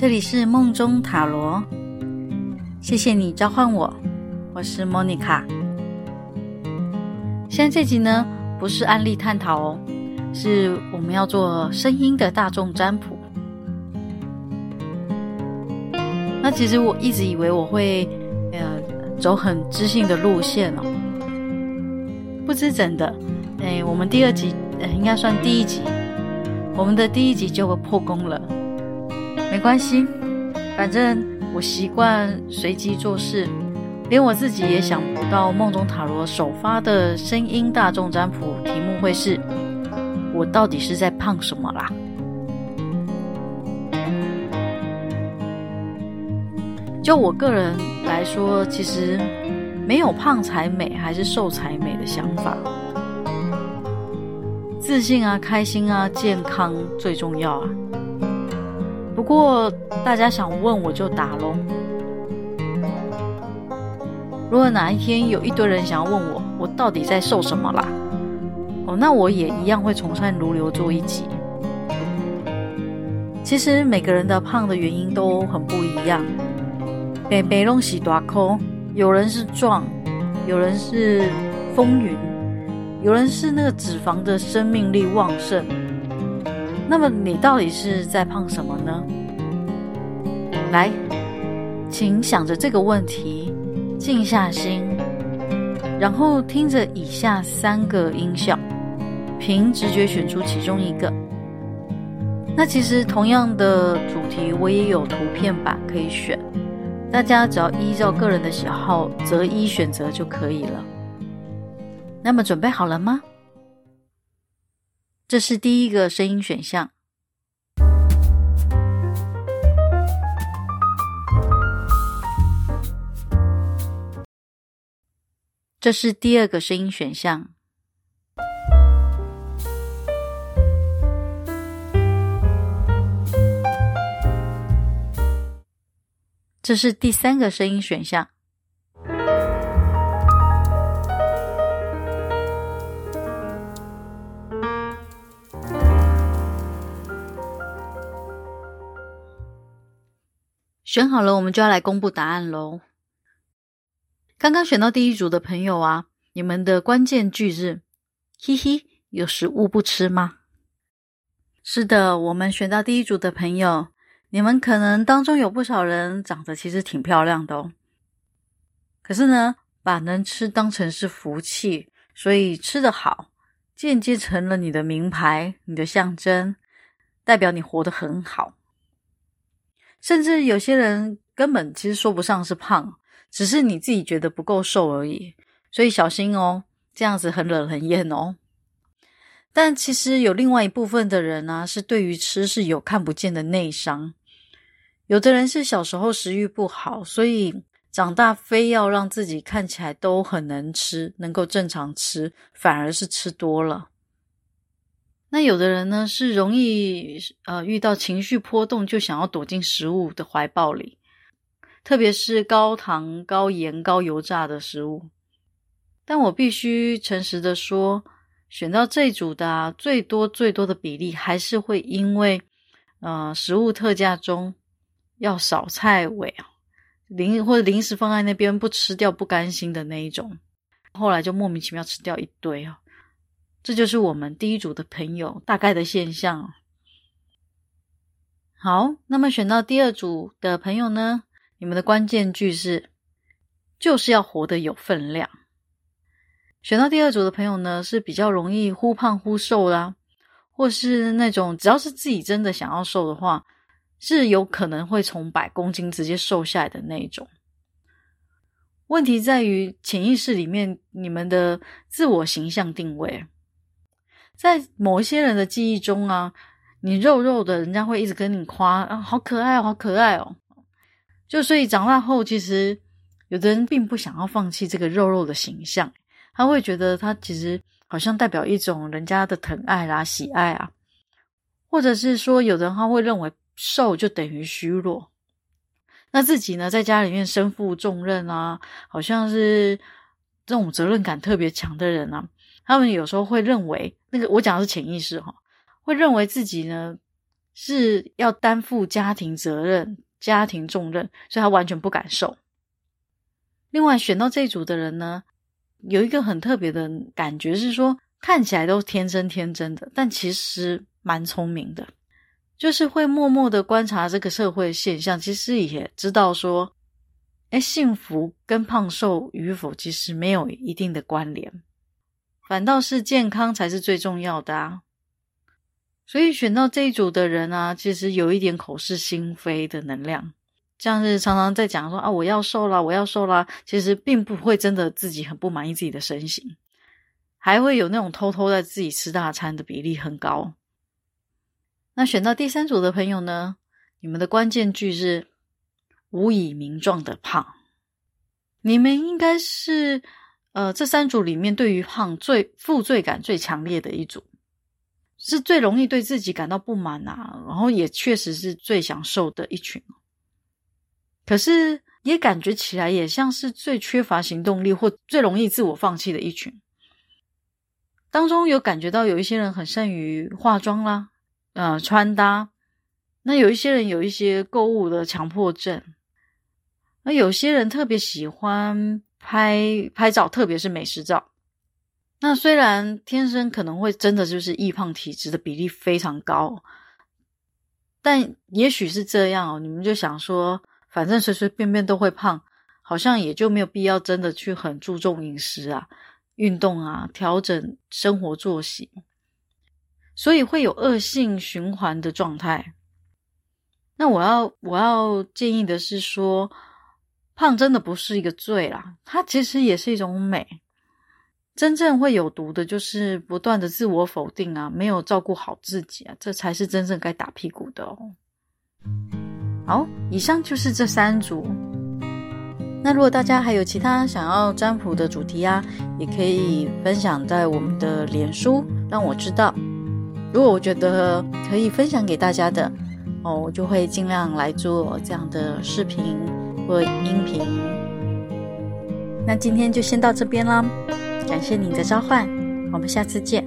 这里是梦中塔罗，谢谢你召唤我，我是莫妮卡。现在这集呢，不是案例探讨哦，是我们要做声音的大众占卜。那其实我一直以为我会呃走很知性的路线哦，不知怎的，哎，我们第二集，呃，应该算第一集，我们的第一集就会破功了。没关系，反正我习惯随机做事，连我自己也想不到梦中塔罗首发的声音大众占卜题目会是“我到底是在胖什么啦”。就我个人来说，其实没有胖才美还是瘦才美的想法，自信啊、开心啊、健康最重要啊。不过大家想问我就答喽。如果哪一天有一堆人想要问我，我到底在瘦什么啦？哦，那我也一样会从善如流做一集。其实每个人的胖的原因都很不一样。北北龙喜大空，有人是壮，有人是风云，有人是那个脂肪的生命力旺盛。那么你到底是在胖什么呢？来，请想着这个问题，静下心，然后听着以下三个音效，凭直觉选出其中一个。那其实同样的主题，我也有图片版可以选，大家只要依照个人的喜好择一选择就可以了。那么准备好了吗？这是第一个声音选项，这是第二个声音选项，这是第三个声音选项。选好了，我们就要来公布答案喽。刚刚选到第一组的朋友啊，你们的关键句是“嘿嘿”，有食物不吃吗？是的，我们选到第一组的朋友，你们可能当中有不少人长得其实挺漂亮的哦。可是呢，把能吃当成是福气，所以吃得好，间接成了你的名牌、你的象征，代表你活得很好。甚至有些人根本其实说不上是胖，只是你自己觉得不够瘦而已，所以小心哦，这样子很冷很艳哦。但其实有另外一部分的人呢，是对于吃是有看不见的内伤。有的人是小时候食欲不好，所以长大非要让自己看起来都很能吃，能够正常吃，反而是吃多了。那有的人呢，是容易呃遇到情绪波动就想要躲进食物的怀抱里，特别是高糖、高盐、高油炸的食物。但我必须诚实的说，选到这组的，最多最多的比例还是会因为呃食物特价中要扫菜尾啊，零或者零食放在那边不吃掉不甘心的那一种，后来就莫名其妙吃掉一堆啊。这就是我们第一组的朋友大概的现象。好，那么选到第二组的朋友呢？你们的关键句是就是要活得有分量。选到第二组的朋友呢，是比较容易忽胖忽瘦啦，或是那种只要是自己真的想要瘦的话，是有可能会从百公斤直接瘦下来的那种。问题在于潜意识里面你们的自我形象定位。在某一些人的记忆中啊，你肉肉的，人家会一直跟你夸啊，好可爱哦，好可爱哦。就所以长大后，其实有的人并不想要放弃这个肉肉的形象，他会觉得他其实好像代表一种人家的疼爱啦、喜爱啊，或者是说，有的人他会认为瘦就等于虚弱。那自己呢，在家里面身负重任啊，好像是这种责任感特别强的人啊。他们有时候会认为，那个我讲的是潜意识哈，会认为自己呢是要担负家庭责任、家庭重任，所以他完全不敢受。另外，选到这一组的人呢，有一个很特别的感觉是说，看起来都天真天真的，但其实蛮聪明的，就是会默默的观察这个社会现象，其实也知道说，哎，幸福跟胖瘦与否其实没有一定的关联，反倒是健康才是最重要的啊。所以选到这一组的人啊，其实有一点口是心非的能量。像是常常在讲说啊，我要瘦啦，我要瘦啦，其实并不会真的自己很不满意自己的身形，还会有那种偷偷在自己吃大餐的比例很高。那选到第三组的朋友呢，你们的关键句是无以名状的胖，你们应该是呃这三组里面对于胖最负罪感最强烈的一组，是最容易对自己感到不满啊，然后也确实是最享受的一群。可是也感觉起来也像是最缺乏行动力或最容易自我放弃的一群。当中有感觉到有一些人很善于化妆啦，呃，穿搭。那有一些人有一些购物的强迫症。那有些人特别喜欢拍拍照，特别是美食照。那虽然天生可能会真的就是易胖体质的比例非常高，但也许是这样哦。你们就想说。反正随随便便都会胖，好像也就没有必要真的去很注重饮食啊、运动啊、调整生活作息，所以会有恶性循环的状态。那我要我要建议的是说，胖真的不是一个罪啦，它其实也是一种美。真正会有毒的就是不断的自我否定啊，没有照顾好自己啊，这才是真正该打屁股的哦。好，以上就是这三组。那如果大家还有其他想要占卜的主题啊，也可以分享在我们的脸书，让我知道。如果我觉得可以分享给大家的，哦，我就会尽量来做这样的视频或音频。那今天就先到这边啦，感谢你的召唤，我们下次见。